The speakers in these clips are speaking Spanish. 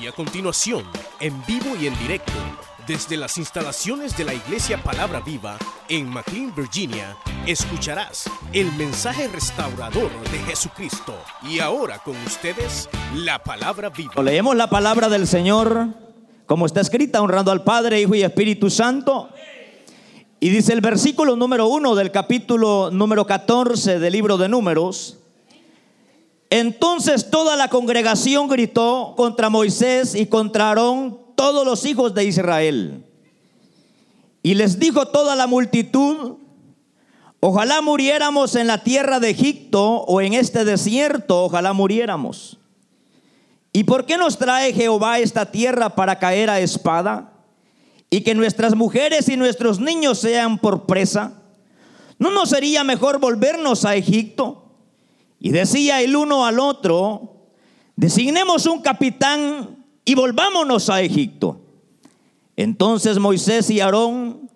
Y a continuación, en vivo y en directo, desde las instalaciones de la Iglesia Palabra Viva en McLean, Virginia, escucharás el mensaje restaurador de Jesucristo. Y ahora con ustedes, la Palabra Viva. Leemos la palabra del Señor como está escrita, honrando al Padre, Hijo y Espíritu Santo. Y dice el versículo número uno del capítulo número 14 del libro de Números. Entonces toda la congregación gritó contra Moisés y contra Aarón todos los hijos de Israel. Y les dijo toda la multitud, ojalá muriéramos en la tierra de Egipto o en este desierto, ojalá muriéramos. ¿Y por qué nos trae Jehová esta tierra para caer a espada? Y que nuestras mujeres y nuestros niños sean por presa. ¿No nos sería mejor volvernos a Egipto? Y decía el uno al otro, designemos un capitán y volvámonos a Egipto. Entonces Moisés y Aarón,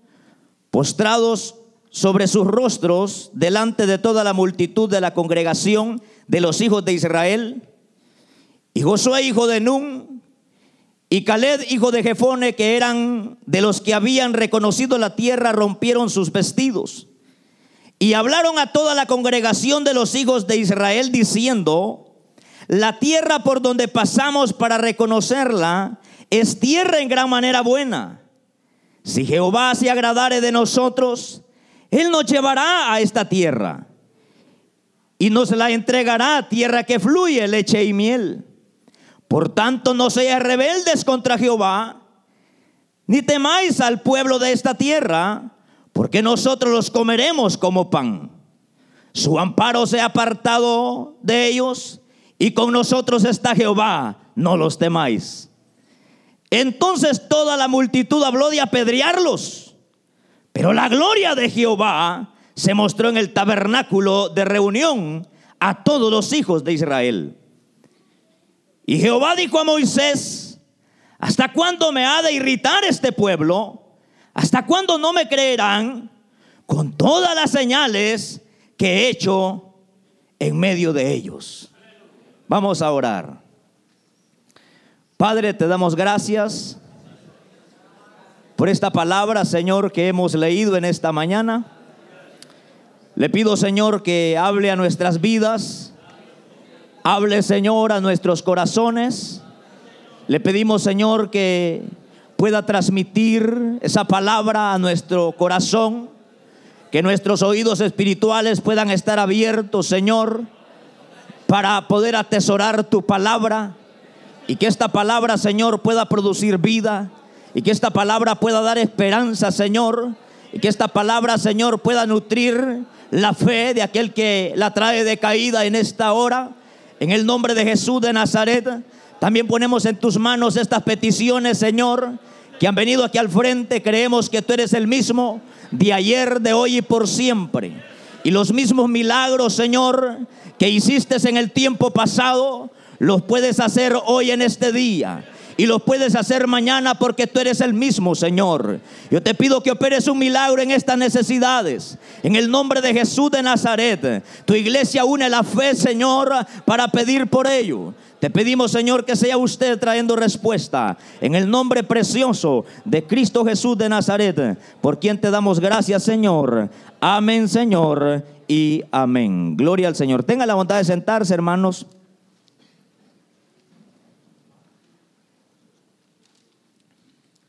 postrados sobre sus rostros delante de toda la multitud de la congregación de los hijos de Israel, y Josué hijo de Nun, y Caled hijo de Jefone, que eran de los que habían reconocido la tierra, rompieron sus vestidos y hablaron a toda la congregación de los hijos de Israel diciendo, la tierra por donde pasamos para reconocerla es tierra en gran manera buena. Si Jehová se agradare de nosotros, Él nos llevará a esta tierra y nos la entregará, tierra que fluye leche y miel. Por tanto, no seáis rebeldes contra Jehová, ni temáis al pueblo de esta tierra, porque nosotros los comeremos como pan. Su amparo se ha apartado de ellos y con nosotros está Jehová, no los temáis. Entonces toda la multitud habló de apedrearlos, pero la gloria de Jehová se mostró en el tabernáculo de reunión a todos los hijos de Israel. Y Jehová dijo a Moisés, ¿hasta cuándo me ha de irritar este pueblo? ¿Hasta cuándo no me creerán con todas las señales que he hecho en medio de ellos? Vamos a orar. Padre, te damos gracias por esta palabra, Señor, que hemos leído en esta mañana. Le pido, Señor, que hable a nuestras vidas. Hable, Señor, a nuestros corazones. Le pedimos, Señor, que pueda transmitir esa palabra a nuestro corazón, que nuestros oídos espirituales puedan estar abiertos, Señor, para poder atesorar tu palabra y que esta palabra, Señor, pueda producir vida y que esta palabra pueda dar esperanza, Señor, y que esta palabra, Señor, pueda nutrir la fe de aquel que la trae de caída en esta hora. En el nombre de Jesús de Nazaret, también ponemos en tus manos estas peticiones, Señor que han venido aquí al frente, creemos que tú eres el mismo de ayer, de hoy y por siempre. Y los mismos milagros, Señor, que hiciste en el tiempo pasado, los puedes hacer hoy en este día. Y los puedes hacer mañana porque tú eres el mismo, Señor. Yo te pido que operes un milagro en estas necesidades. En el nombre de Jesús de Nazaret. Tu iglesia une la fe, Señor, para pedir por ello. Te pedimos, Señor, que sea usted trayendo respuesta en el nombre precioso de Cristo Jesús de Nazaret, por quien te damos gracias, Señor. Amén, Señor, y amén. Gloria al Señor. Tenga la bondad de sentarse, hermanos.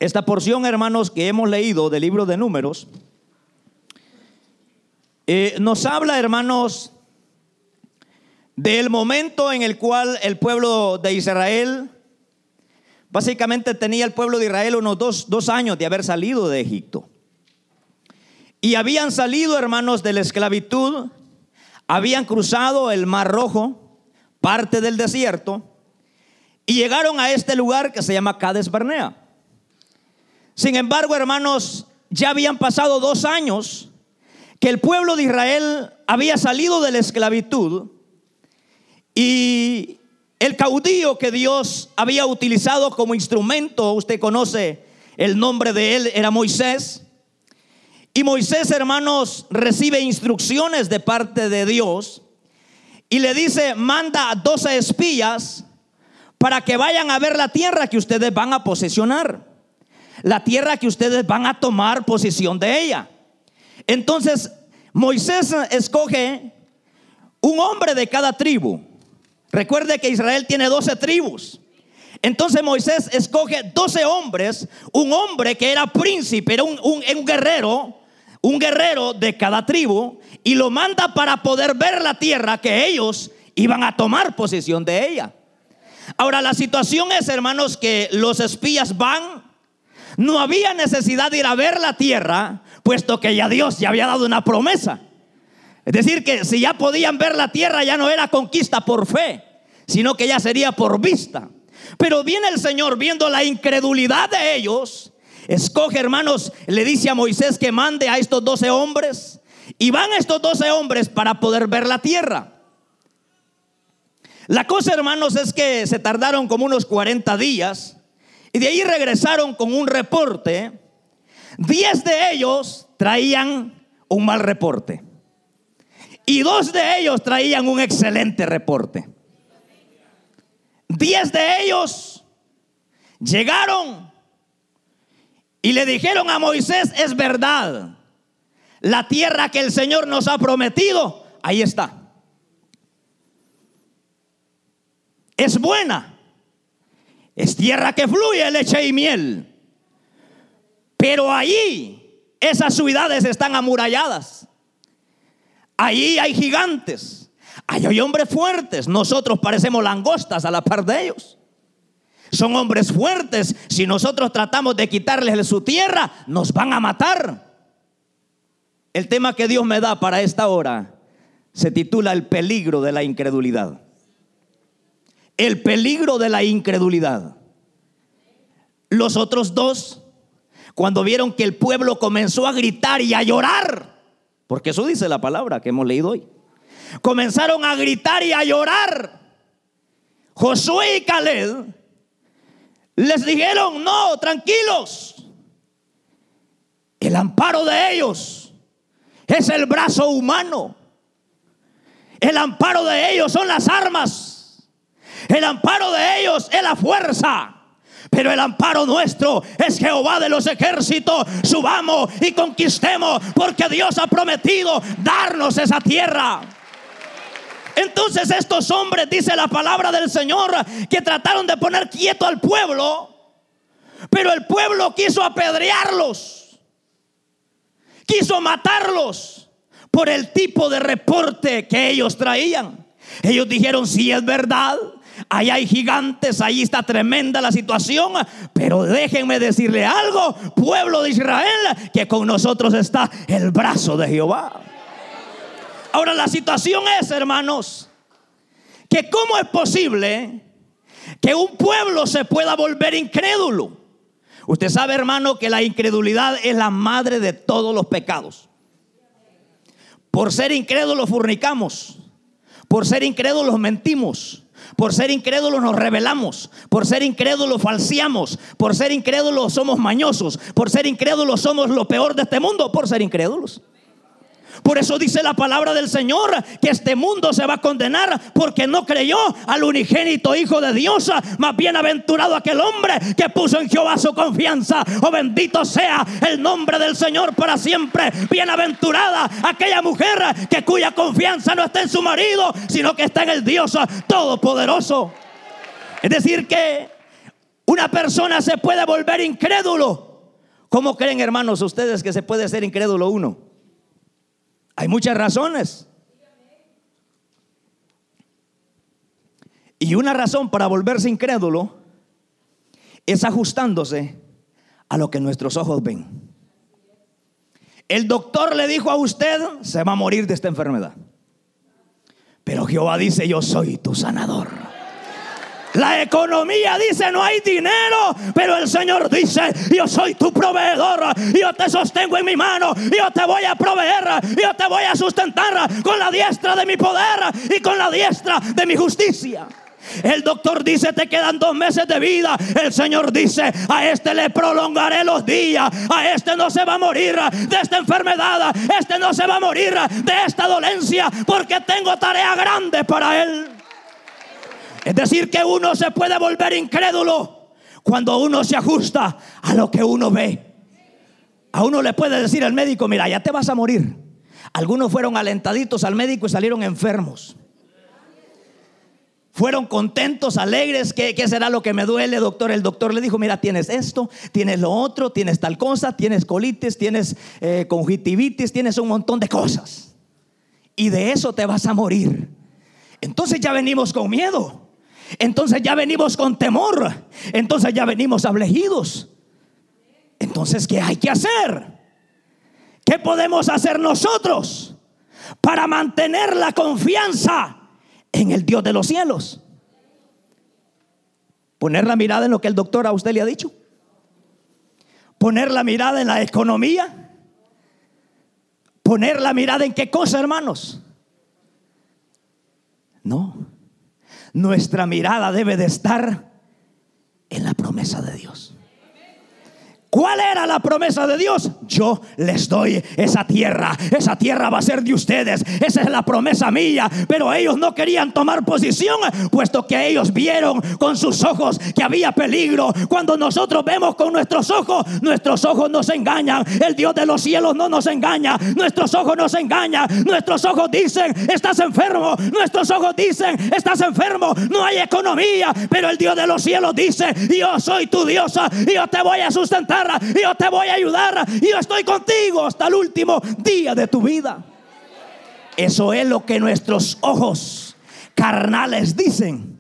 Esta porción, hermanos, que hemos leído del libro de números, eh, nos habla, hermanos, del momento en el cual el pueblo de Israel, básicamente tenía el pueblo de Israel unos dos, dos años de haber salido de Egipto. Y habían salido, hermanos, de la esclavitud, habían cruzado el Mar Rojo, parte del desierto, y llegaron a este lugar que se llama Cades Barnea. Sin embargo, hermanos, ya habían pasado dos años que el pueblo de Israel había salido de la esclavitud y el caudillo que Dios había utilizado como instrumento, usted conoce el nombre de él, era Moisés. Y Moisés, hermanos, recibe instrucciones de parte de Dios y le dice, manda a 12 espías para que vayan a ver la tierra que ustedes van a posesionar, la tierra que ustedes van a tomar posesión de ella. Entonces Moisés escoge un hombre de cada tribu. Recuerde que Israel tiene 12 tribus. Entonces Moisés escoge 12 hombres, un hombre que era príncipe, era un, un, guerrero, un guerrero de cada tribu, y lo manda para poder ver la tierra que ellos iban a tomar posesión de ella. Ahora la situación es, hermanos, que los espías van, no había necesidad de ir a ver la tierra, puesto que ya Dios ya había dado una promesa. Es decir, que si ya podían ver la tierra, ya no era conquista por fe, sino que ya sería por vista. Pero viene el Señor viendo la incredulidad de ellos. Escoge, hermanos, le dice a Moisés que mande a estos doce hombres. Y van estos doce hombres para poder ver la tierra. La cosa, hermanos, es que se tardaron como unos 40 días. Y de ahí regresaron con un reporte. Diez de ellos traían un mal reporte. Y dos de ellos traían un excelente reporte. Diez de ellos llegaron y le dijeron a Moisés, es verdad, la tierra que el Señor nos ha prometido, ahí está. Es buena, es tierra que fluye leche y miel. Pero allí esas ciudades están amuralladas. Allí hay gigantes hay hombres fuertes, nosotros parecemos langostas a la par de ellos. Son hombres fuertes, si nosotros tratamos de quitarles su tierra, nos van a matar. El tema que Dios me da para esta hora se titula El peligro de la incredulidad. El peligro de la incredulidad. Los otros dos, cuando vieron que el pueblo comenzó a gritar y a llorar, porque eso dice la palabra que hemos leído hoy comenzaron a gritar y a llorar. Josué y Caleb les dijeron, no, tranquilos. El amparo de ellos es el brazo humano. El amparo de ellos son las armas. El amparo de ellos es la fuerza. Pero el amparo nuestro es Jehová de los ejércitos. Subamos y conquistemos porque Dios ha prometido darnos esa tierra. Entonces estos hombres, dice la palabra del Señor, que trataron de poner quieto al pueblo, pero el pueblo quiso apedrearlos, quiso matarlos por el tipo de reporte que ellos traían. Ellos dijeron, si es verdad, ahí hay gigantes, ahí está tremenda la situación, pero déjenme decirle algo, pueblo de Israel, que con nosotros está el brazo de Jehová. Ahora la situación es, hermanos, que cómo es posible que un pueblo se pueda volver incrédulo. Usted sabe, hermano, que la incredulidad es la madre de todos los pecados. Por ser incrédulos fornicamos. Por ser incrédulos mentimos. Por ser incrédulos nos rebelamos. Por ser incrédulos falseamos. Por ser incrédulos somos mañosos. Por ser incrédulos somos lo peor de este mundo. Por ser incrédulos. Por eso dice la palabra del Señor que este mundo se va a condenar porque no creyó al unigénito Hijo de Dios. Más bienaventurado aquel hombre que puso en Jehová su confianza. Oh bendito sea el nombre del Señor para siempre. Bienaventurada aquella mujer que cuya confianza no está en su marido, sino que está en el Dios Todopoderoso. Es decir que una persona se puede volver incrédulo. ¿Cómo creen hermanos ustedes que se puede ser incrédulo uno? Hay muchas razones. Y una razón para volverse incrédulo es ajustándose a lo que nuestros ojos ven. El doctor le dijo a usted, se va a morir de esta enfermedad. Pero Jehová dice, yo soy tu sanador. La economía dice no hay dinero, pero el Señor dice, yo soy tu proveedor, yo te sostengo en mi mano, yo te voy a proveer, yo te voy a sustentar con la diestra de mi poder y con la diestra de mi justicia. El doctor dice, te quedan dos meses de vida. El Señor dice, a este le prolongaré los días. A este no se va a morir de esta enfermedad. Este no se va a morir de esta dolencia porque tengo tarea grande para él. Es decir, que uno se puede volver incrédulo cuando uno se ajusta a lo que uno ve. A uno le puede decir el médico, mira, ya te vas a morir. Algunos fueron alentaditos al médico y salieron enfermos. Fueron contentos, alegres. ¿Qué, será lo que me duele, doctor? El doctor le dijo, mira, tienes esto, tienes lo otro, tienes tal cosa, tienes colitis, tienes eh, conjuntivitis, tienes un montón de cosas. Y de eso te vas a morir. Entonces ya venimos con miedo. Entonces ya venimos con temor. Entonces ya venimos afligidos. Entonces, ¿qué hay que hacer? ¿Qué podemos hacer nosotros para mantener la confianza en el Dios de los cielos? Poner la mirada en lo que el doctor a usted le ha dicho. Poner la mirada en la economía. Poner la mirada en qué cosa, hermanos. No. Nuestra mirada debe de estar en la promesa de Dios. ¿Cuál era la promesa de Dios? Yo les doy esa tierra. Esa tierra va a ser de ustedes. Esa es la promesa mía. Pero ellos no querían tomar posición, puesto que ellos vieron con sus ojos que había peligro. Cuando nosotros vemos con nuestros ojos, nuestros ojos nos engañan. El Dios de los cielos no nos engaña. Nuestros ojos nos engañan. Nuestros ojos dicen, estás enfermo. Nuestros ojos dicen, estás enfermo. No hay economía. Pero el Dios de los cielos dice, yo soy tu diosa. Y yo te voy a sustentar yo te voy a ayudar, yo estoy contigo hasta el último día de tu vida. Eso es lo que nuestros ojos carnales dicen,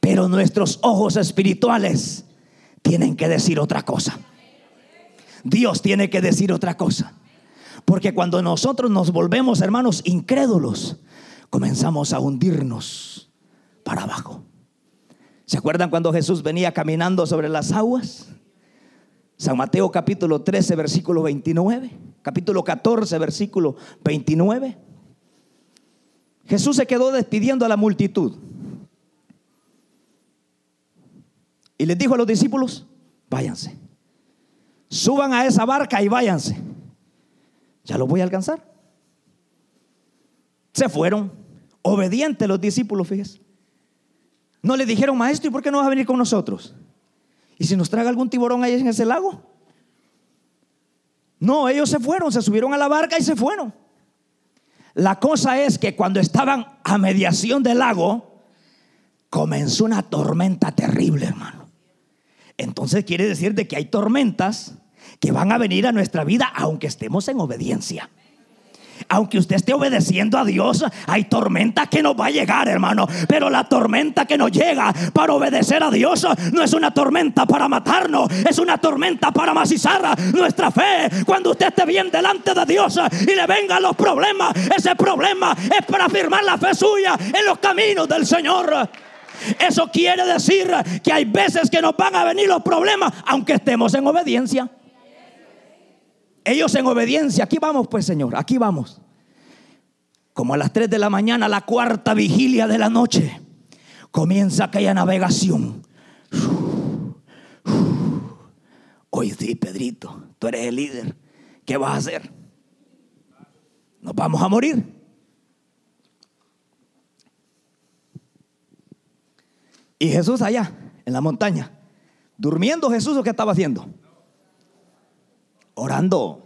pero nuestros ojos espirituales tienen que decir otra cosa. Dios tiene que decir otra cosa. Porque cuando nosotros nos volvemos, hermanos, incrédulos, comenzamos a hundirnos para abajo. ¿Se acuerdan cuando Jesús venía caminando sobre las aguas? San Mateo capítulo 13, versículo 29. Capítulo 14, versículo 29. Jesús se quedó despidiendo a la multitud. Y les dijo a los discípulos, váyanse. Suban a esa barca y váyanse. Ya los voy a alcanzar. Se fueron. Obedientes los discípulos, fíjense. No le dijeron, maestro, ¿y por qué no vas a venir con nosotros? ¿Y si nos traga algún tiburón ahí en ese lago? No, ellos se fueron, se subieron a la barca y se fueron. La cosa es que cuando estaban a mediación del lago, comenzó una tormenta terrible, hermano. Entonces quiere decir de que hay tormentas que van a venir a nuestra vida aunque estemos en obediencia aunque usted esté obedeciendo a Dios, hay tormenta que nos va a llegar, hermano. Pero la tormenta que nos llega para obedecer a Dios no es una tormenta para matarnos, es una tormenta para macizar nuestra fe. Cuando usted esté bien delante de Dios y le vengan los problemas, ese problema es para afirmar la fe suya en los caminos del Señor. Eso quiere decir que hay veces que nos van a venir los problemas, aunque estemos en obediencia. Ellos en obediencia, aquí vamos pues Señor, aquí vamos. Como a las 3 de la mañana, la cuarta vigilia de la noche, comienza aquella navegación. Oye, sí, Pedrito, tú eres el líder. ¿Qué vas a hacer? Nos vamos a morir. Y Jesús allá, en la montaña, durmiendo Jesús, ¿o qué estaba haciendo? orando.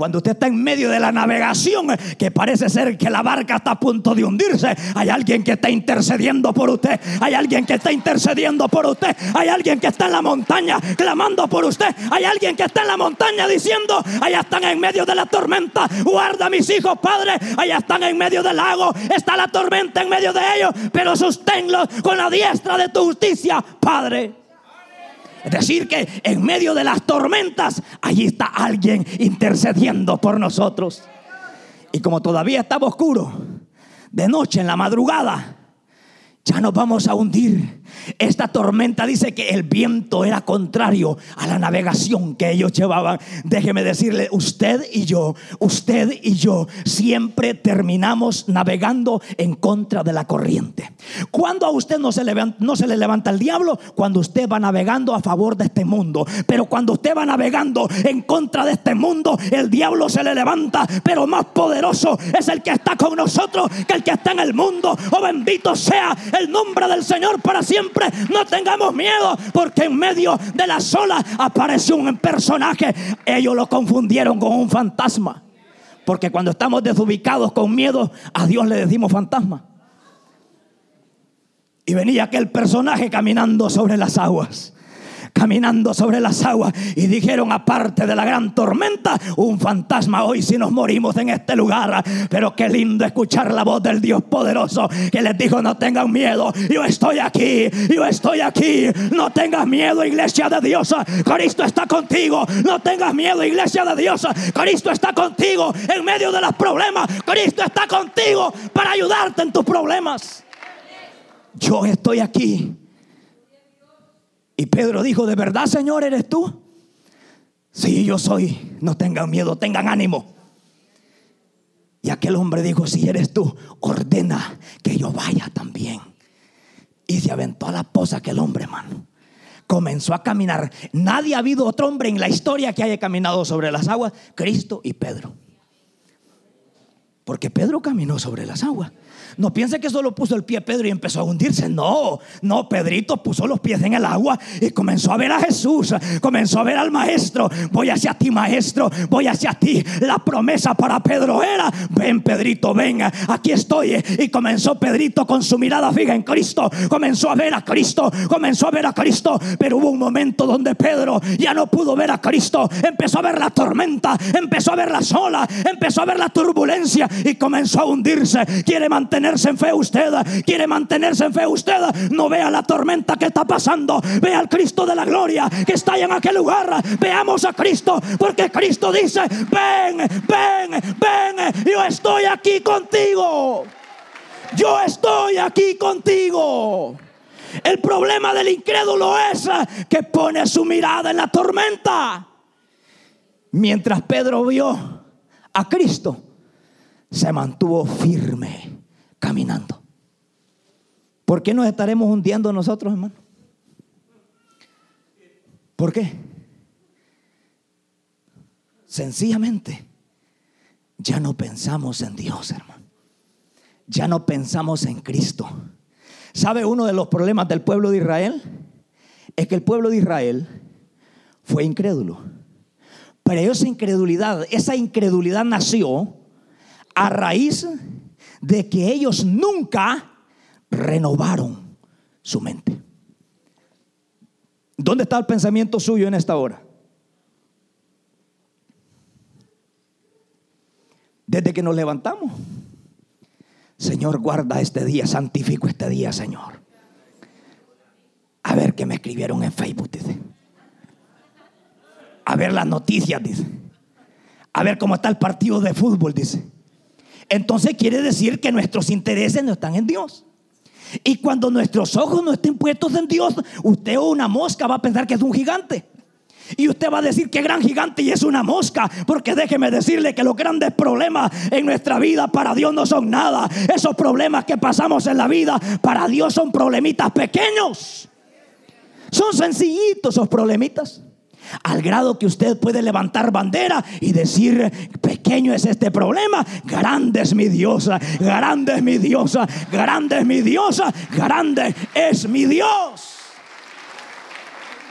Cuando usted está en medio de la navegación, que parece ser que la barca está a punto de hundirse, hay alguien que está intercediendo por usted. Hay alguien que está intercediendo por usted. Hay alguien que está en la montaña clamando por usted. Hay alguien que está en la montaña diciendo, allá están en medio de la tormenta. Guarda mis hijos, Padre. Allá están en medio del lago. Está la tormenta en medio de ellos. Pero sosténlos con la diestra de tu justicia, Padre. Es decir, que en medio de las tormentas, allí está alguien intercediendo por nosotros. Y como todavía estaba oscuro, de noche en la madrugada, ya nos vamos a hundir Esta tormenta dice que el viento era contrario a la navegación que ellos llevaban. Déjeme decirle, usted y yo, usted y yo siempre terminamos navegando en contra de la corriente. Cuando a usted no se, levanta, no se le levanta el diablo, cuando usted va navegando a favor de este mundo. Pero cuando usted va navegando en contra de este mundo, el diablo se le levanta. Pero más poderoso es el que está con nosotros que el que está en el mundo. Oh bendito sea el nombre del Señor para siempre. No tengamos miedo porque en medio de la sola apareció un personaje. Ellos lo confundieron con un fantasma. Porque cuando estamos desubicados con miedo, a Dios le decimos fantasma. Y venía aquel personaje caminando sobre las aguas caminando sobre las aguas y dijeron aparte de la gran tormenta, un fantasma hoy si nos morimos en este lugar. Pero qué lindo escuchar la voz del Dios poderoso que les dijo no tengan miedo, yo estoy aquí, yo estoy aquí, no tengas miedo iglesia de Dios, Cristo está contigo, no tengas miedo iglesia de Dios, Cristo está contigo en medio de los problemas, Cristo está contigo para ayudarte en tus problemas. Yo estoy aquí y Pedro dijo, ¿de verdad, Señor, eres tú? Sí, yo soy. No tengan miedo, tengan ánimo. Y aquel hombre dijo, si eres tú, ordena que yo vaya también. Y se aventó a la posa aquel hombre, hermano. Comenzó a caminar. Nadie ha habido otro hombre en la historia que haya caminado sobre las aguas, Cristo y Pedro. Porque Pedro caminó sobre las aguas. No piense que solo puso el pie Pedro y empezó a hundirse. No, no, Pedrito puso los pies en el agua y comenzó a ver a Jesús, comenzó a ver al maestro. Voy hacia ti, maestro, voy hacia ti. La promesa para Pedro era, ven Pedrito, ven, aquí estoy. Y comenzó Pedrito con su mirada fija en Cristo, comenzó a ver a Cristo, comenzó a ver a Cristo. Pero hubo un momento donde Pedro ya no pudo ver a Cristo, empezó a ver la tormenta, empezó a ver la sola, empezó a ver la turbulencia y comenzó a hundirse. Quiere mantener mantenerse en fe usted, quiere mantenerse en fe usted, no vea la tormenta que está pasando, vea al Cristo de la gloria que está en aquel lugar. Veamos a Cristo, porque Cristo dice, ven, ven, ven, yo estoy aquí contigo. Yo estoy aquí contigo. El problema del incrédulo es que pone su mirada en la tormenta. Mientras Pedro vio a Cristo, se mantuvo firme caminando. ¿Por qué nos estaremos hundiendo nosotros, hermano? ¿Por qué? Sencillamente, ya no pensamos en Dios, hermano. Ya no pensamos en Cristo. ¿Sabe uno de los problemas del pueblo de Israel? Es que el pueblo de Israel fue incrédulo. Pero esa incredulidad, esa incredulidad nació a raíz de que ellos nunca renovaron su mente. ¿Dónde está el pensamiento suyo en esta hora? Desde que nos levantamos. Señor, guarda este día, santifico este día, Señor. A ver qué me escribieron en Facebook, dice. A ver las noticias, dice. A ver cómo está el partido de fútbol, dice entonces quiere decir que nuestros intereses no están en Dios. Y cuando nuestros ojos no estén puestos en Dios, usted o una mosca va a pensar que es un gigante. Y usted va a decir que gran gigante y es una mosca. Porque déjeme decirle que los grandes problemas en nuestra vida para Dios no son nada. Esos problemas que pasamos en la vida para Dios son problemitas pequeños. Son sencillitos esos problemitas. Al grado que usted puede levantar bandera y decir, pequeño es este problema, grande es mi diosa, grande es mi diosa, grande es mi diosa, grande es mi Dios.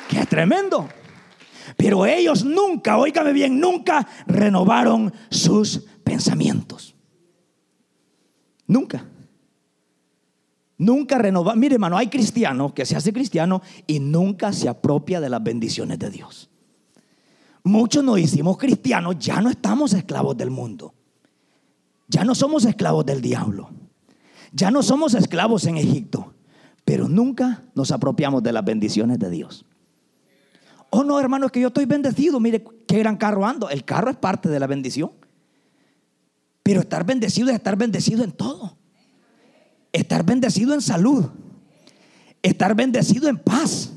Qué tremendo. Pero ellos nunca, óigame bien, nunca renovaron sus pensamientos. Nunca. Nunca renova. Mire, hermano, hay cristiano que se hace cristiano y nunca se apropia de las bendiciones de Dios. Muchos nos hicimos cristianos, ya no estamos esclavos del mundo. Ya no somos esclavos del diablo. Ya no somos esclavos en Egipto. Pero nunca nos apropiamos de las bendiciones de Dios. Oh, no, hermano, es que yo estoy bendecido. Mire qué gran carro ando. El carro es parte de la bendición. Pero estar bendecido es estar bendecido en todo estar bendecido en salud, estar bendecido en paz,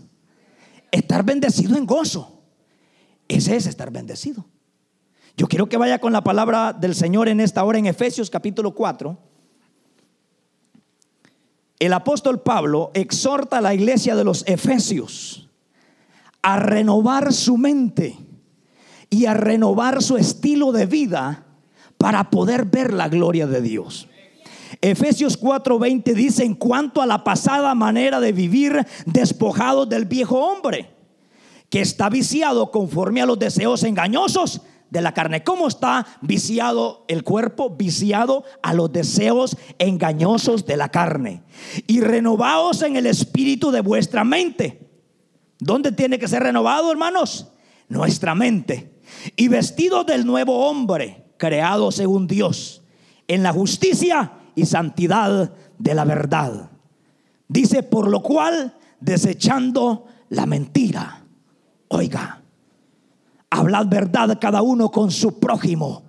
estar bendecido en gozo. Ese es estar bendecido. Yo quiero que vaya con la palabra del Señor en esta hora en Efesios capítulo 4. El apóstol Pablo exhorta a la iglesia de los Efesios a renovar su mente y a renovar su estilo de vida para poder ver la gloria de Dios. Efesios 4:20 dice, en cuanto a la pasada manera de vivir despojados del viejo hombre, que está viciado conforme a los deseos engañosos de la carne. ¿Cómo está viciado el cuerpo? Viciado a los deseos engañosos de la carne. Y renovaos en el espíritu de vuestra mente. ¿Dónde tiene que ser renovado, hermanos? Nuestra mente. Y vestidos del nuevo hombre, creado según Dios, en la justicia y santidad de la verdad. Dice, por lo cual, desechando la mentira. Oiga, hablad verdad cada uno con su prójimo.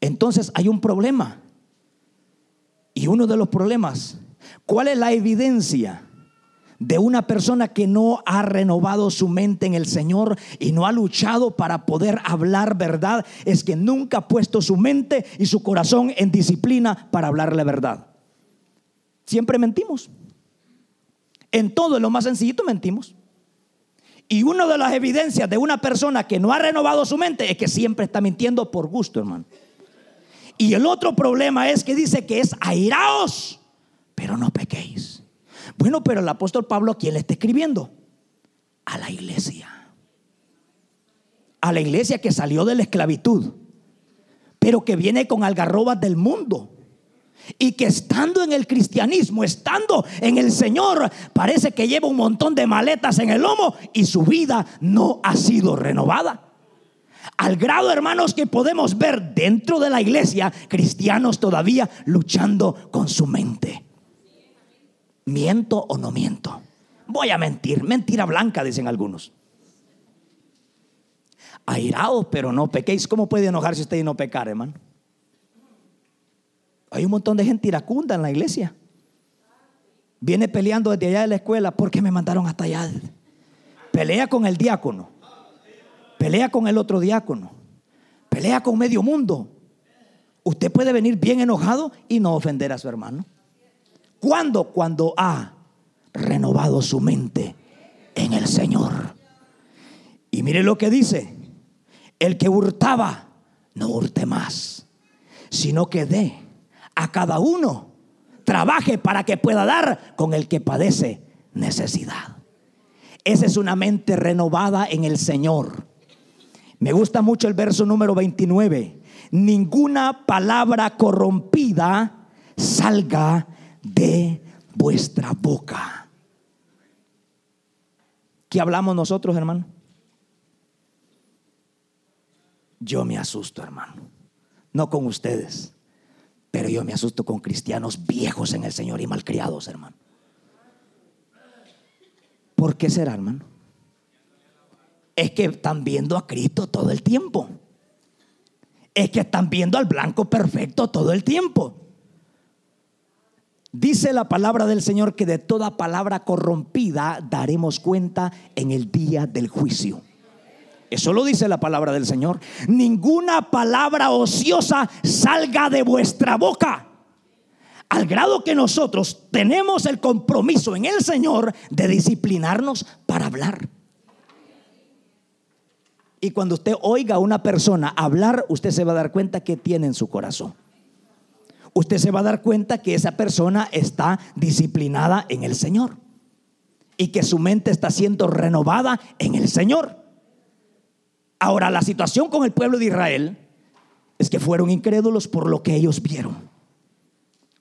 Entonces hay un problema. Y uno de los problemas, ¿cuál es la evidencia de una persona que no ha renovado su mente en el Señor y no ha luchado para poder hablar verdad? Es que nunca ha puesto su mente y su corazón en disciplina para hablar la verdad. Siempre mentimos. En todo, en lo más sencillito, mentimos. Y una de las evidencias de una persona que no ha renovado su mente es que siempre está mintiendo por gusto, hermano. Y el otro problema es que dice que es airaos, pero no pequéis. Bueno, pero el apóstol Pablo, ¿a quién le está escribiendo? A la iglesia. A la iglesia que salió de la esclavitud, pero que viene con algarrobas del mundo y que estando en el cristianismo, estando en el Señor, parece que lleva un montón de maletas en el lomo y su vida no ha sido renovada. Al grado, hermanos, que podemos ver dentro de la iglesia cristianos todavía luchando con su mente. ¿Miento o no miento? Voy a mentir, mentira blanca, dicen algunos. Airaos, pero no pequéis. ¿Cómo puede enojarse usted y no pecar, hermano? Hay un montón de gente iracunda en la iglesia. Viene peleando desde allá de la escuela porque me mandaron hasta allá. Pelea con el diácono. Pelea con el otro diácono. Pelea con medio mundo. Usted puede venir bien enojado y no ofender a su hermano. ¿Cuándo? Cuando ha renovado su mente en el Señor. Y mire lo que dice. El que hurtaba, no hurte más, sino que dé a cada uno trabaje para que pueda dar con el que padece necesidad. Esa es una mente renovada en el Señor. Me gusta mucho el verso número 29. Ninguna palabra corrompida salga de vuestra boca. ¿Qué hablamos nosotros, hermano? Yo me asusto, hermano. No con ustedes. Pero yo me asusto con cristianos viejos en el Señor y malcriados, hermano. ¿Por qué será, hermano? Es que están viendo a Cristo todo el tiempo. Es que están viendo al blanco perfecto todo el tiempo. Dice la palabra del Señor que de toda palabra corrompida daremos cuenta en el día del juicio. Eso lo dice la palabra del Señor. Ninguna palabra ociosa salga de vuestra boca. Al grado que nosotros tenemos el compromiso en el Señor de disciplinarnos para hablar. Y cuando usted oiga a una persona hablar, usted se va a dar cuenta que tiene en su corazón. Usted se va a dar cuenta que esa persona está disciplinada en el Señor. Y que su mente está siendo renovada en el Señor. Ahora, la situación con el pueblo de Israel es que fueron incrédulos por lo que ellos vieron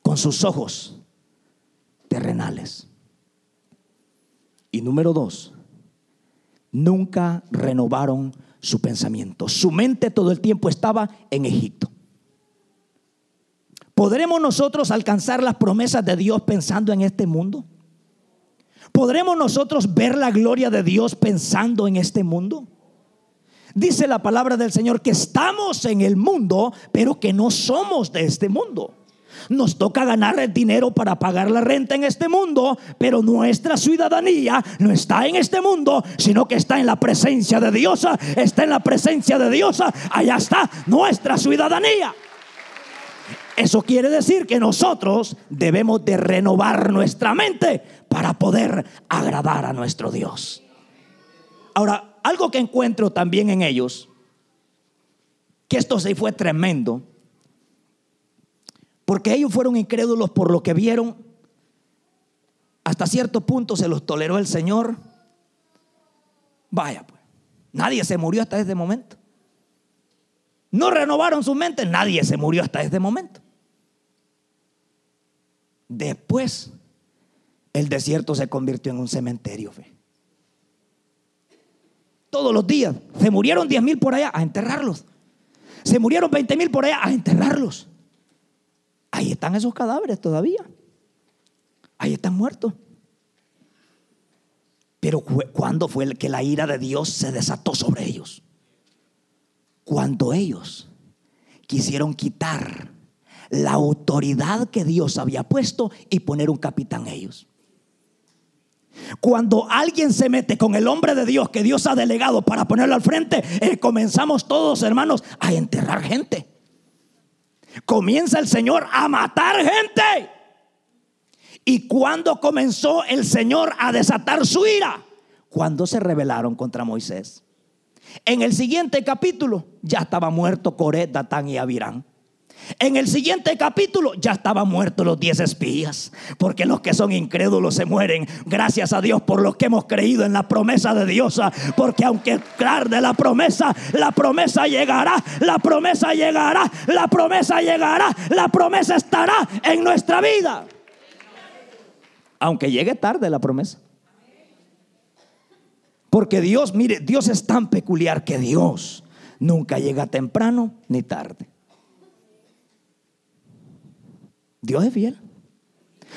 con sus ojos terrenales. Y número dos, nunca renovaron su pensamiento. Su mente todo el tiempo estaba en Egipto. ¿Podremos nosotros alcanzar las promesas de Dios pensando en este mundo? ¿Podremos nosotros ver la gloria de Dios pensando en este mundo? Dice la palabra del Señor que estamos en el mundo, pero que no somos de este mundo. Nos toca ganar el dinero para pagar la renta en este mundo, pero nuestra ciudadanía no está en este mundo, sino que está en la presencia de Dios. Está en la presencia de Dios. Allá está nuestra ciudadanía. Eso quiere decir que nosotros debemos de renovar nuestra mente para poder agradar a nuestro Dios. Ahora, algo que encuentro también en ellos, que esto se fue tremendo, porque ellos fueron incrédulos por lo que vieron. Hasta cierto punto se los toleró el Señor. Vaya, pues. Nadie se murió hasta ese momento. No renovaron su mente. Nadie se murió hasta ese momento. Después, el desierto se convirtió en un cementerio. Todos los días se murieron 10 mil por allá a enterrarlos. Se murieron 20 mil por allá a enterrarlos. Ahí están esos cadáveres todavía. Ahí están muertos. Pero ¿cuándo fue el que la ira de Dios se desató sobre ellos? Cuando ellos quisieron quitar la autoridad que Dios había puesto y poner un capitán ellos. Cuando alguien se mete con el hombre de Dios que Dios ha delegado para ponerlo al frente, eh, comenzamos todos, hermanos, a enterrar gente comienza el Señor a matar gente. ¿Y cuando comenzó el Señor a desatar su ira? Cuando se rebelaron contra Moisés. En el siguiente capítulo ya estaba muerto Coré, Datán y Abirán. En el siguiente capítulo ya estaban muertos los diez espías, porque los que son incrédulos se mueren. Gracias a Dios por los que hemos creído en la promesa de Dios, porque aunque tarde la promesa, la promesa llegará, la promesa llegará, la promesa llegará, la promesa estará en nuestra vida. Aunque llegue tarde la promesa. Porque Dios, mire, Dios es tan peculiar que Dios nunca llega temprano ni tarde. Dios es fiel.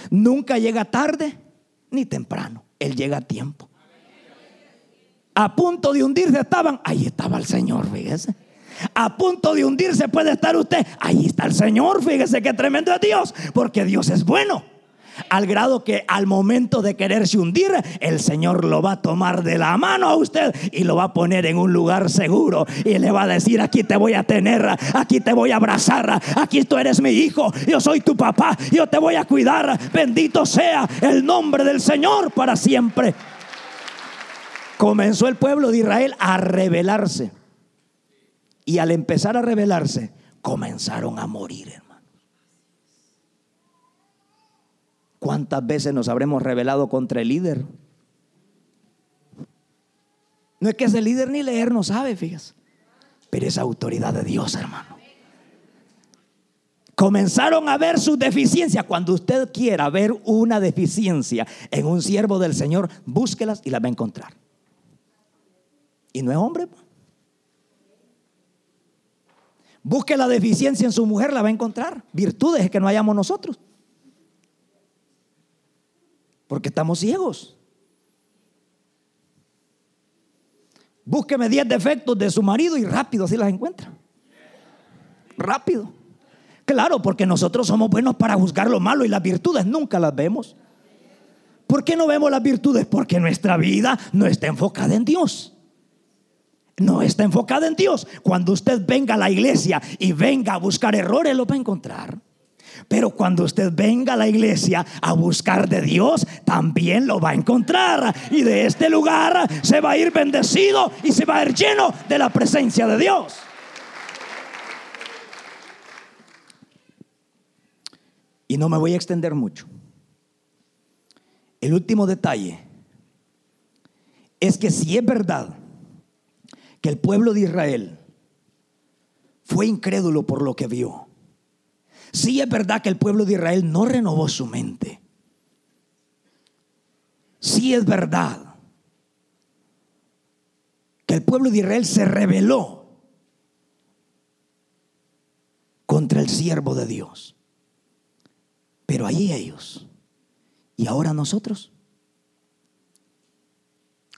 Nunca llega tarde ni temprano. Él llega a tiempo. A punto de hundirse estaban, ahí estaba el Señor, fíjese. A punto de hundirse puede estar usted, ahí está el Señor, fíjese qué tremendo es Dios, porque Dios es bueno al grado que al momento de quererse hundir, el Señor lo va a tomar de la mano a usted y lo va a poner en un lugar seguro y le va a decir, aquí te voy a tener, aquí te voy a abrazar, aquí tú eres mi hijo, yo soy tu papá, yo te voy a cuidar, bendito sea el nombre del Señor para siempre. Comenzó el pueblo de Israel a rebelarse y al empezar a rebelarse, comenzaron a morir. ¿Cuántas veces nos habremos rebelado contra el líder? No es que ese líder ni leer no sabe, fíjese. Pero es autoridad de Dios, hermano. Comenzaron a ver sus deficiencias. Cuando usted quiera ver una deficiencia en un siervo del Señor, búsquelas y las va a encontrar. Y no es hombre. Pues. Busque la deficiencia en su mujer, la va a encontrar. Virtudes que no hayamos nosotros. Estamos ciegos. Búsqueme 10 defectos de su marido y rápido así las encuentra. Rápido. Claro, porque nosotros somos buenos para juzgar lo malo y las virtudes nunca las vemos. ¿Por qué no vemos las virtudes? Porque nuestra vida no está enfocada en Dios. No está enfocada en Dios. Cuando usted venga a la iglesia y venga a buscar errores, lo va a encontrar. Pero cuando usted venga a la iglesia a buscar de Dios, también lo va a encontrar. Y de este lugar se va a ir bendecido y se va a ir lleno de la presencia de Dios. Y no me voy a extender mucho. El último detalle es que si es verdad que el pueblo de Israel fue incrédulo por lo que vio, Sí es verdad que el pueblo de Israel no renovó su mente. Sí es verdad que el pueblo de Israel se rebeló contra el siervo de Dios. Pero allí ellos. Y ahora nosotros.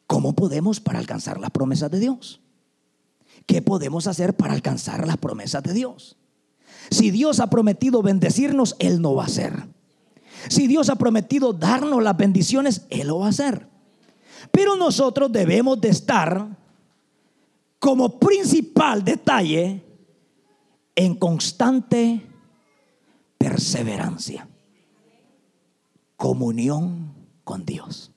¿Cómo podemos para alcanzar las promesas de Dios? ¿Qué podemos hacer para alcanzar las promesas de Dios? Si Dios ha prometido bendecirnos, Él no va a hacer. Si Dios ha prometido darnos las bendiciones, Él lo va a hacer. Pero nosotros debemos de estar como principal detalle en constante perseverancia, comunión con Dios.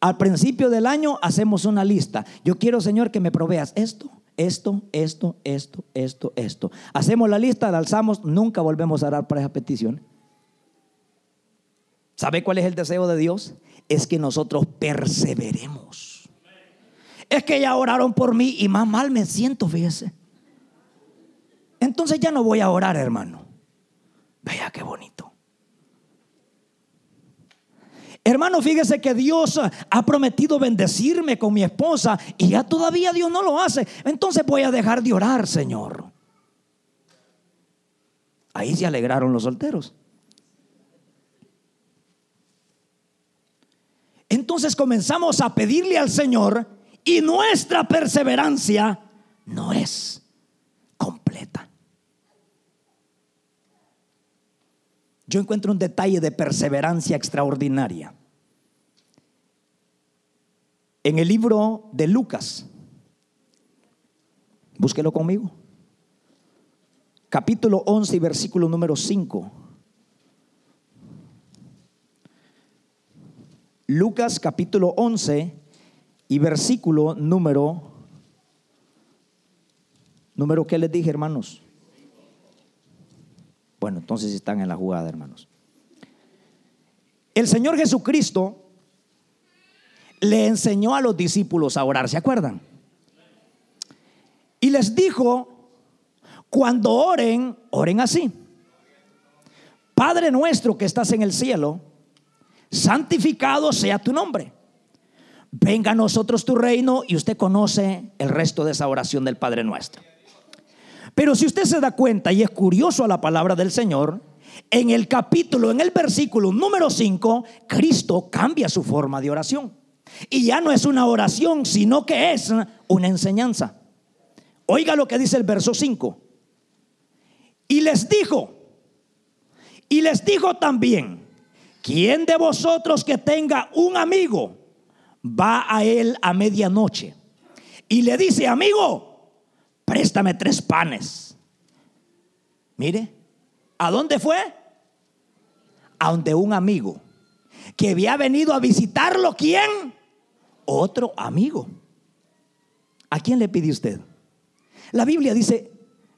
Al principio del año hacemos una lista. Yo quiero, Señor, que me proveas esto, esto, esto, esto, esto, esto. Hacemos la lista, la alzamos, nunca volvemos a orar para esa petición. ¿Sabe cuál es el deseo de Dios? Es que nosotros perseveremos. Es que ya oraron por mí y más mal me siento, fíjese. Entonces ya no voy a orar, hermano. Vea qué bonito. Hermano, fíjese que Dios ha prometido bendecirme con mi esposa y ya todavía Dios no lo hace. Entonces voy a dejar de orar, Señor. Ahí se alegraron los solteros. Entonces comenzamos a pedirle al Señor y nuestra perseverancia no es Yo encuentro un detalle de perseverancia extraordinaria. En el libro de Lucas, búsquelo conmigo, capítulo 11 y versículo número 5. Lucas capítulo 11 y versículo número número ¿qué les dije, hermanos? Bueno, entonces están en la jugada, hermanos. El Señor Jesucristo le enseñó a los discípulos a orar, ¿se acuerdan? Y les dijo, cuando oren, oren así. Padre nuestro que estás en el cielo, santificado sea tu nombre. Venga a nosotros tu reino y usted conoce el resto de esa oración del Padre nuestro. Pero si usted se da cuenta y es curioso a la palabra del Señor, en el capítulo, en el versículo número 5, Cristo cambia su forma de oración. Y ya no es una oración, sino que es una enseñanza. Oiga lo que dice el verso 5. Y les dijo, y les dijo también, ¿Quién de vosotros que tenga un amigo va a él a medianoche y le dice, amigo, préstame tres panes? Mire, ¿a dónde fue? A donde un amigo que había venido a visitarlo. ¿Quién? Otro amigo. ¿A quién le pide usted? La Biblia dice,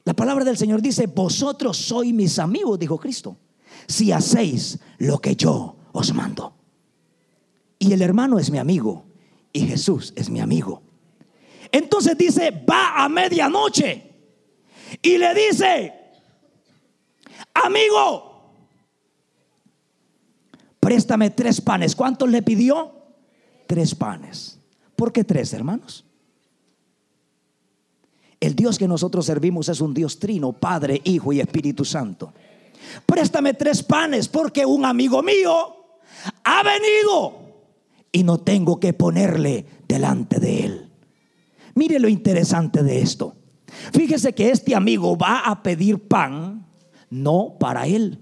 la palabra del Señor dice, vosotros sois mis amigos, dijo Cristo si hacéis lo que yo os mando. Y el hermano es mi amigo y Jesús es mi amigo. Entonces dice, va a medianoche y le dice, amigo, préstame tres panes. ¿Cuántos le pidió? Tres panes. ¿Por qué tres, hermanos? El Dios que nosotros servimos es un Dios trino, Padre, Hijo y Espíritu Santo préstame tres panes porque un amigo mío ha venido y no tengo que ponerle delante de él. Mire lo interesante de esto. Fíjese que este amigo va a pedir pan no para él,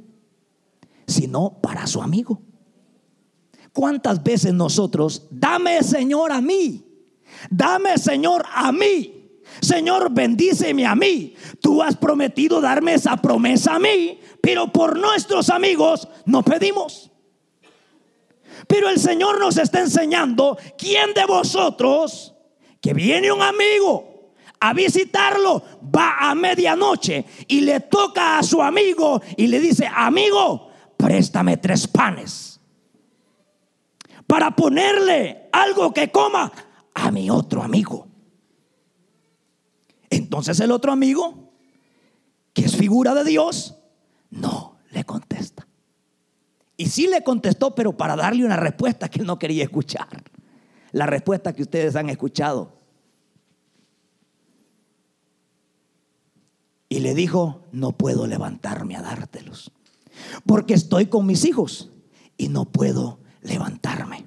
sino para su amigo. ¿Cuántas veces nosotros, dame Señor a mí, dame Señor a mí? Señor, bendíceme a mí. Tú has prometido darme esa promesa a mí, pero por nuestros amigos no pedimos. Pero el Señor nos está enseñando, ¿quién de vosotros que viene un amigo a visitarlo va a medianoche y le toca a su amigo y le dice, amigo, préstame tres panes para ponerle algo que coma a mi otro amigo? Entonces el otro amigo, que es figura de Dios, no le contesta. Y sí le contestó, pero para darle una respuesta que él no quería escuchar. La respuesta que ustedes han escuchado. Y le dijo, no puedo levantarme a dártelos. Porque estoy con mis hijos y no puedo levantarme.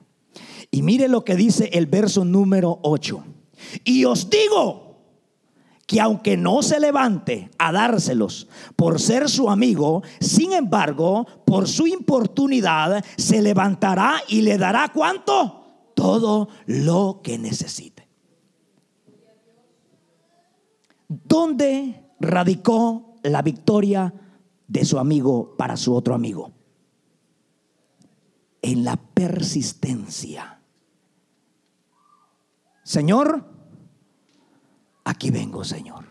Y mire lo que dice el verso número 8. Y os digo que aunque no se levante a dárselos por ser su amigo, sin embargo, por su importunidad, se levantará y le dará cuánto? Todo lo que necesite. ¿Dónde radicó la victoria de su amigo para su otro amigo? En la persistencia. Señor, aquí vengo, Señor.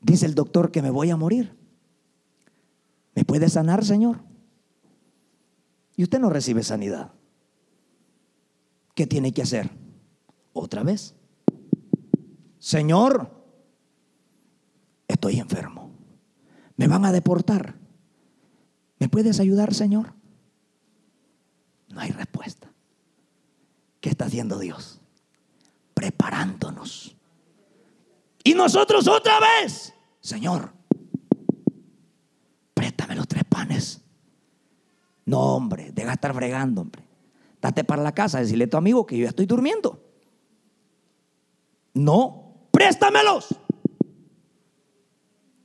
Dice el doctor que me voy a morir. ¿Me puede sanar, Señor? Y usted no recibe sanidad. ¿Qué tiene que hacer? Otra vez. Señor, estoy enfermo. Me van a deportar. ¿Me puedes ayudar, Señor? No hay respuesta. ¿Qué está haciendo Dios? Preparándonos y nosotros otra vez, Señor, préstame los tres panes. No, hombre, deja de estar fregando, hombre. Date para la casa, decirle a tu amigo que yo ya estoy durmiendo. No, préstamelos.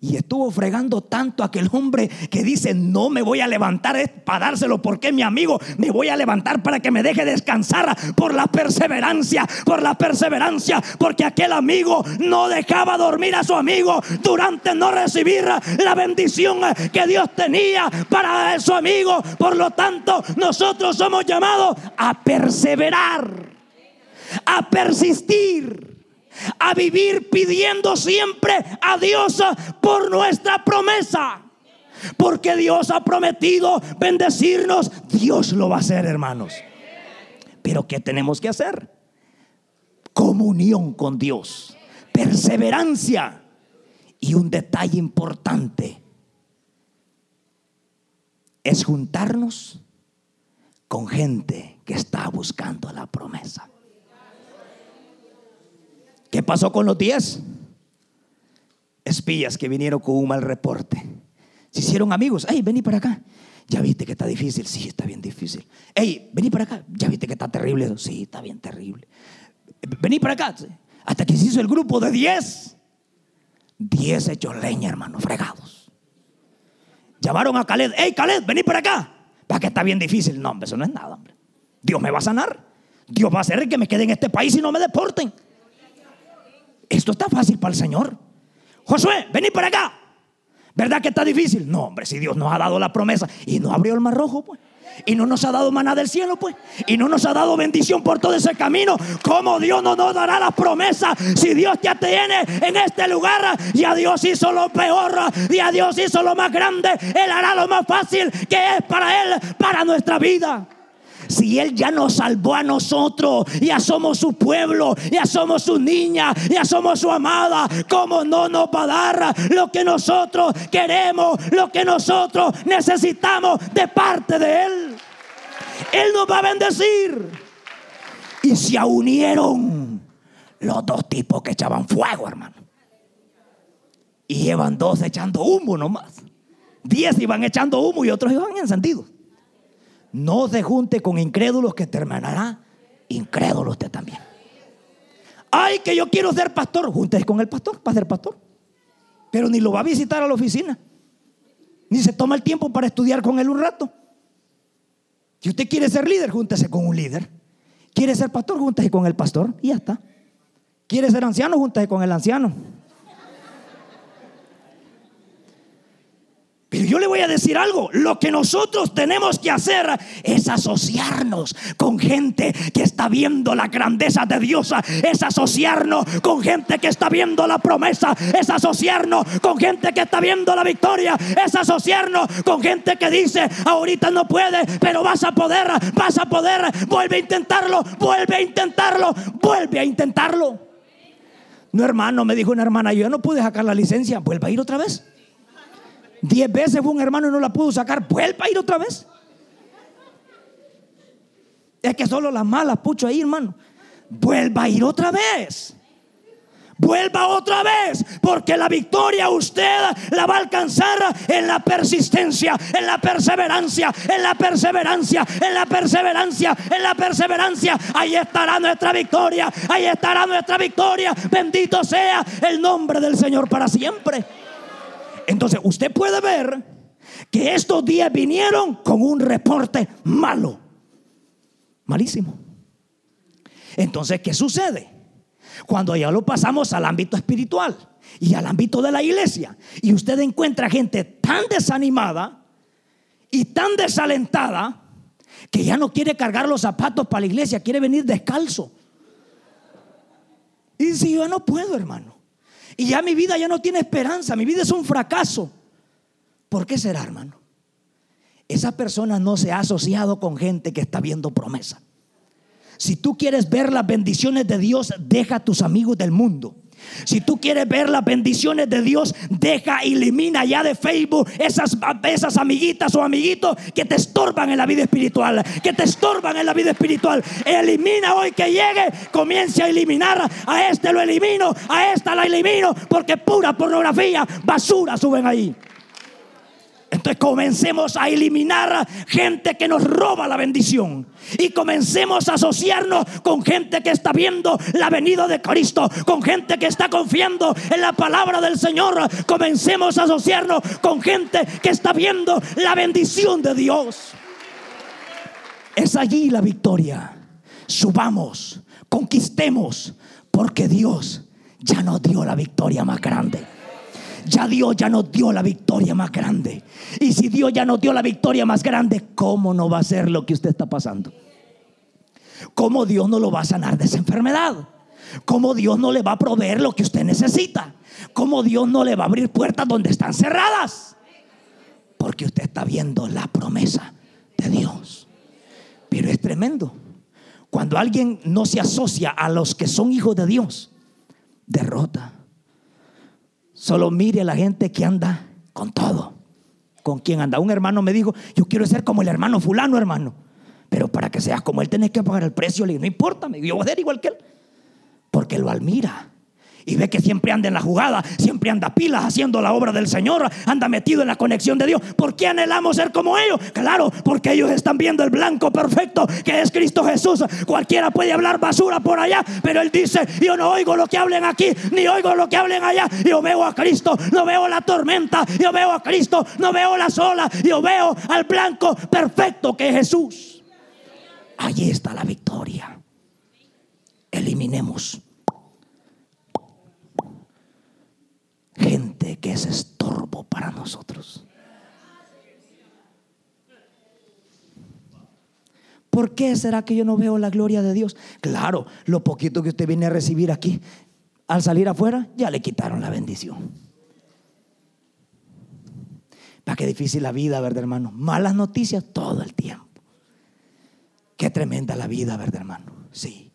Y estuvo fregando tanto aquel hombre que dice, no me voy a levantar para dárselo porque mi amigo, me voy a levantar para que me deje descansar por la perseverancia, por la perseverancia, porque aquel amigo no dejaba dormir a su amigo durante no recibir la bendición que Dios tenía para su amigo. Por lo tanto, nosotros somos llamados a perseverar, a persistir a vivir pidiendo siempre a Dios por nuestra promesa. Porque Dios ha prometido bendecirnos. Dios lo va a hacer, hermanos. Pero ¿qué tenemos que hacer? Comunión con Dios, perseverancia y un detalle importante es juntarnos con gente que está buscando la promesa. ¿Qué pasó con los 10? Espías que vinieron con un mal reporte. Se hicieron amigos. Hey, vení para acá. Ya viste que está difícil. Sí, está bien difícil. Hey, vení para acá. Ya viste que está terrible. Sí, está bien terrible. Vení para acá. Hasta que se hizo el grupo de 10. 10 hechos leña, hermano, fregados. Llamaron a Caled. Hey, Caled, vení para acá. Para que está bien difícil. No, hombre, eso no es nada, hombre. Dios me va a sanar. Dios va a hacer que me quede en este país y no me deporten. Esto está fácil para el Señor. Josué, vení para acá. ¿Verdad que está difícil? No, hombre, si Dios nos ha dado la promesa y no abrió el mar rojo, pues. Y no nos ha dado maná del cielo, pues. Y no nos ha dado bendición por todo ese camino. ¿Cómo Dios no nos dará la promesa si Dios ya tiene en este lugar? Y a Dios hizo lo peor. Y a Dios hizo lo más grande. Él hará lo más fácil que es para Él, para nuestra vida. Si Él ya nos salvó a nosotros, ya somos su pueblo, ya somos su niña, ya somos su amada, ¿cómo no nos va a dar lo que nosotros queremos, lo que nosotros necesitamos de parte de Él? Él nos va a bendecir. Y se unieron los dos tipos que echaban fuego, hermano. Y llevan dos echando humo nomás. Diez iban echando humo y otros iban encendidos. No se junte con incrédulos que terminará incrédulo usted también. Ay, que yo quiero ser pastor. Júntese con el pastor para ser pastor. Pero ni lo va a visitar a la oficina. Ni se toma el tiempo para estudiar con él un rato. Si usted quiere ser líder, júntese con un líder. Quiere ser pastor, júntese con el pastor y ya está. Quiere ser anciano, júntese con el anciano. Yo le voy a decir algo, lo que nosotros tenemos que hacer es asociarnos con gente que está viendo la grandeza de Dios, es asociarnos con gente que está viendo la promesa, es asociarnos con gente que está viendo la victoria, es asociarnos con gente que dice, ahorita no puede, pero vas a poder, vas a poder, vuelve a intentarlo, vuelve a intentarlo, vuelve a intentarlo. No hermano, me dijo una hermana, yo no pude sacar la licencia, vuelve a ir otra vez. Diez veces fue un hermano y no la pudo sacar. Vuelva a ir otra vez. Es que solo las malas pucho ahí, hermano. Vuelva a ir otra vez. Vuelva otra vez, porque la victoria usted la va a alcanzar en la persistencia, en la perseverancia, en la perseverancia, en la perseverancia, en la perseverancia. Ahí estará nuestra victoria, ahí estará nuestra victoria. Bendito sea el nombre del Señor para siempre. Entonces usted puede ver que estos días vinieron con un reporte malo, malísimo. Entonces, ¿qué sucede? Cuando ya lo pasamos al ámbito espiritual y al ámbito de la iglesia, y usted encuentra gente tan desanimada y tan desalentada que ya no quiere cargar los zapatos para la iglesia, quiere venir descalzo. Y dice, yo no puedo, hermano. Y ya mi vida ya no tiene esperanza, mi vida es un fracaso. ¿Por qué será, hermano? Esa persona no se ha asociado con gente que está viendo promesa. Si tú quieres ver las bendiciones de Dios, deja a tus amigos del mundo. Si tú quieres ver las bendiciones de Dios, deja, elimina ya de Facebook esas, esas amiguitas o amiguitos que te estorban en la vida espiritual, que te estorban en la vida espiritual. Elimina hoy que llegue, comience a eliminar. A este lo elimino, a esta la elimino, porque pura pornografía, basura suben ahí. Entonces comencemos a eliminar gente que nos roba la bendición. Y comencemos a asociarnos con gente que está viendo la venida de Cristo, con gente que está confiando en la palabra del Señor. Comencemos a asociarnos con gente que está viendo la bendición de Dios. Es allí la victoria. Subamos, conquistemos, porque Dios ya nos dio la victoria más grande ya Dios ya nos dio la victoria más grande. Y si Dios ya nos dio la victoria más grande, ¿cómo no va a ser lo que usted está pasando? ¿Cómo Dios no lo va a sanar de esa enfermedad? ¿Cómo Dios no le va a proveer lo que usted necesita? ¿Cómo Dios no le va a abrir puertas donde están cerradas? Porque usted está viendo la promesa de Dios. Pero es tremendo. Cuando alguien no se asocia a los que son hijos de Dios, derrota Solo mire a la gente que anda con todo. ¿Con quién anda? Un hermano me dijo, yo quiero ser como el hermano fulano, hermano. Pero para que seas como él tenés que pagar el precio. Le digo, no importa, me digo, yo voy a ser igual que él. Porque lo admira y ve que siempre anda en la jugada, siempre anda pilas haciendo la obra del Señor, anda metido en la conexión de Dios. ¿Por qué anhelamos ser como ellos? Claro, porque ellos están viendo el blanco perfecto que es Cristo Jesús. Cualquiera puede hablar basura por allá, pero Él dice, yo no oigo lo que hablen aquí, ni oigo lo que hablen allá. Yo veo a Cristo, no veo la tormenta, yo veo a Cristo, no veo la sola, yo veo al blanco perfecto que es Jesús. Allí está la victoria. Eliminemos gente que es estorbo para nosotros. ¿Por qué será que yo no veo la gloria de Dios? Claro, lo poquito que usted viene a recibir aquí, al salir afuera, ya le quitaron la bendición. Para qué difícil la vida, ¿verdad, hermano? Malas noticias todo el tiempo. Qué tremenda la vida, ¿verdad, hermano? Sí.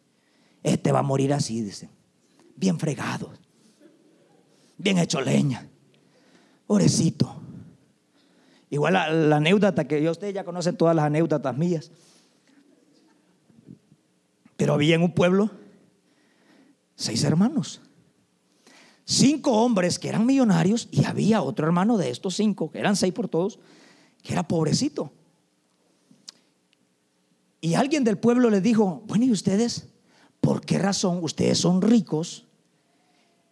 Este va a morir así, dicen. Bien fregado bien hecho leña. Pobrecito. Igual la, anécdota que yo ustedes ya conocen todas las anécdotas mías. Pero había en un pueblo seis hermanos. Cinco hombres que eran millonarios y había otro hermano de estos cinco, que eran seis por todos, que era pobrecito. Y alguien del pueblo le dijo, bueno, ¿y ustedes? ¿Por qué razón ustedes son ricos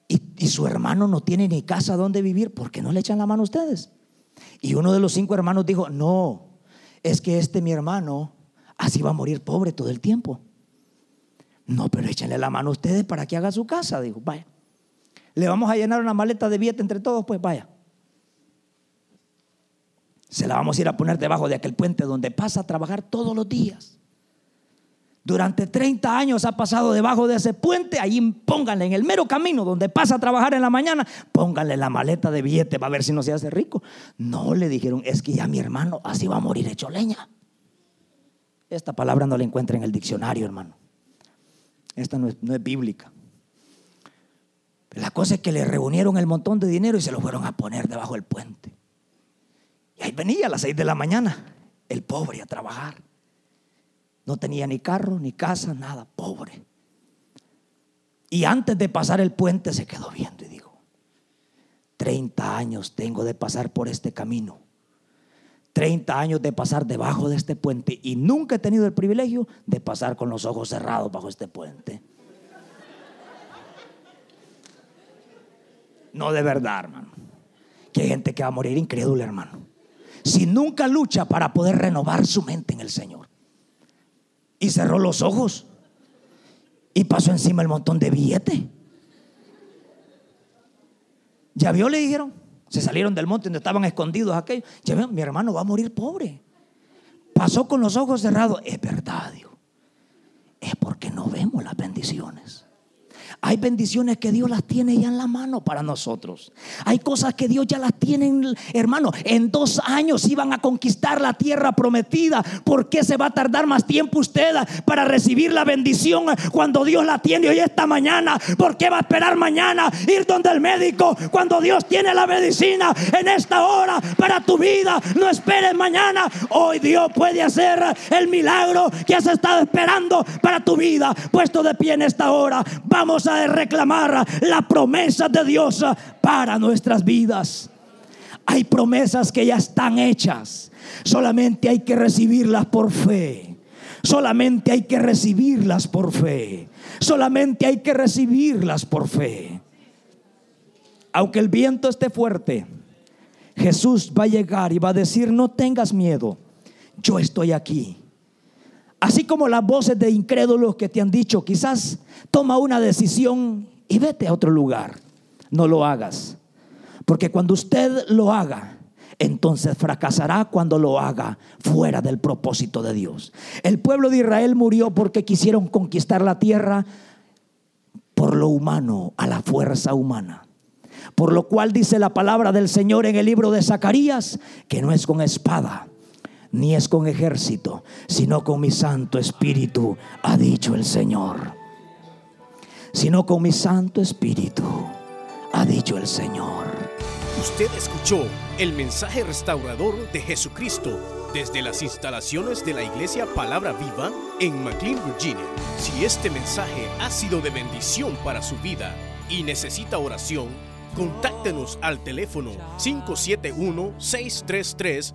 y, su hermano no tiene ni casa donde vivir, ¿por qué no le echan la mano a ustedes? Y uno de los cinco hermanos dijo, no, es que este mi hermano así va a morir pobre todo el tiempo. No, pero échenle la mano a ustedes para que haga su casa. Dijo, vaya. Le vamos a llenar una maleta de billete entre todos, pues vaya. Se la vamos a ir a poner debajo de aquel puente donde pasa a trabajar todos los días. Durante 30 años ha pasado debajo de ese puente. Ahí pónganle en el mero camino donde pasa a trabajar en la mañana. Pónganle la maleta de billete para ver si no se hace rico. No le dijeron, es que ya mi hermano así va a morir hecho leña. Esta palabra no la encuentra en el diccionario, hermano. Esta no es, no es bíblica. La cosa es que le reunieron el montón de dinero y se lo fueron a poner debajo del puente. Y ahí venía a las 6 de la mañana el pobre a trabajar. No tenía ni carro, ni casa, nada, pobre. Y antes de pasar el puente se quedó viendo y dijo, 30 años tengo de pasar por este camino. 30 años de pasar debajo de este puente y nunca he tenido el privilegio de pasar con los ojos cerrados bajo este puente. No de verdad, hermano. Que hay gente que va a morir incrédula, hermano. Si nunca lucha para poder renovar su mente en el Señor. Y cerró los ojos. Y pasó encima el montón de billetes. ¿Ya vio? Le dijeron. Se salieron del monte donde estaban escondidos aquellos. Ya vio, mi hermano va a morir pobre. Pasó con los ojos cerrados. Es verdad, Dios. Es porque no vemos las bendiciones. Hay bendiciones que Dios las tiene ya en la mano para nosotros. Hay cosas que Dios ya las tiene, hermano. En dos años iban a conquistar la tierra prometida. ¿Por qué se va a tardar más tiempo usted para recibir la bendición cuando Dios la tiene hoy esta mañana? ¿Por qué va a esperar mañana ir donde el médico cuando Dios tiene la medicina en esta hora para tu vida? No esperes mañana. Hoy Dios puede hacer el milagro que has estado esperando para tu vida. Puesto de pie en esta hora, vamos de reclamar la promesa de Dios para nuestras vidas. Hay promesas que ya están hechas. Solamente hay que recibirlas por fe. Solamente hay que recibirlas por fe. Solamente hay que recibirlas por fe. Aunque el viento esté fuerte, Jesús va a llegar y va a decir, no tengas miedo, yo estoy aquí. Así como las voces de incrédulos que te han dicho, quizás toma una decisión y vete a otro lugar. No lo hagas. Porque cuando usted lo haga, entonces fracasará cuando lo haga fuera del propósito de Dios. El pueblo de Israel murió porque quisieron conquistar la tierra por lo humano, a la fuerza humana. Por lo cual dice la palabra del Señor en el libro de Zacarías, que no es con espada, ni es con ejército, sino con mi Santo Espíritu, ha dicho el Señor. Sino con mi Santo Espíritu, ha dicho el Señor. Usted escuchó el mensaje restaurador de Jesucristo desde las instalaciones de la iglesia Palabra Viva en McLean, Virginia. Si este mensaje ha sido de bendición para su vida y necesita oración, contáctenos al teléfono 571 633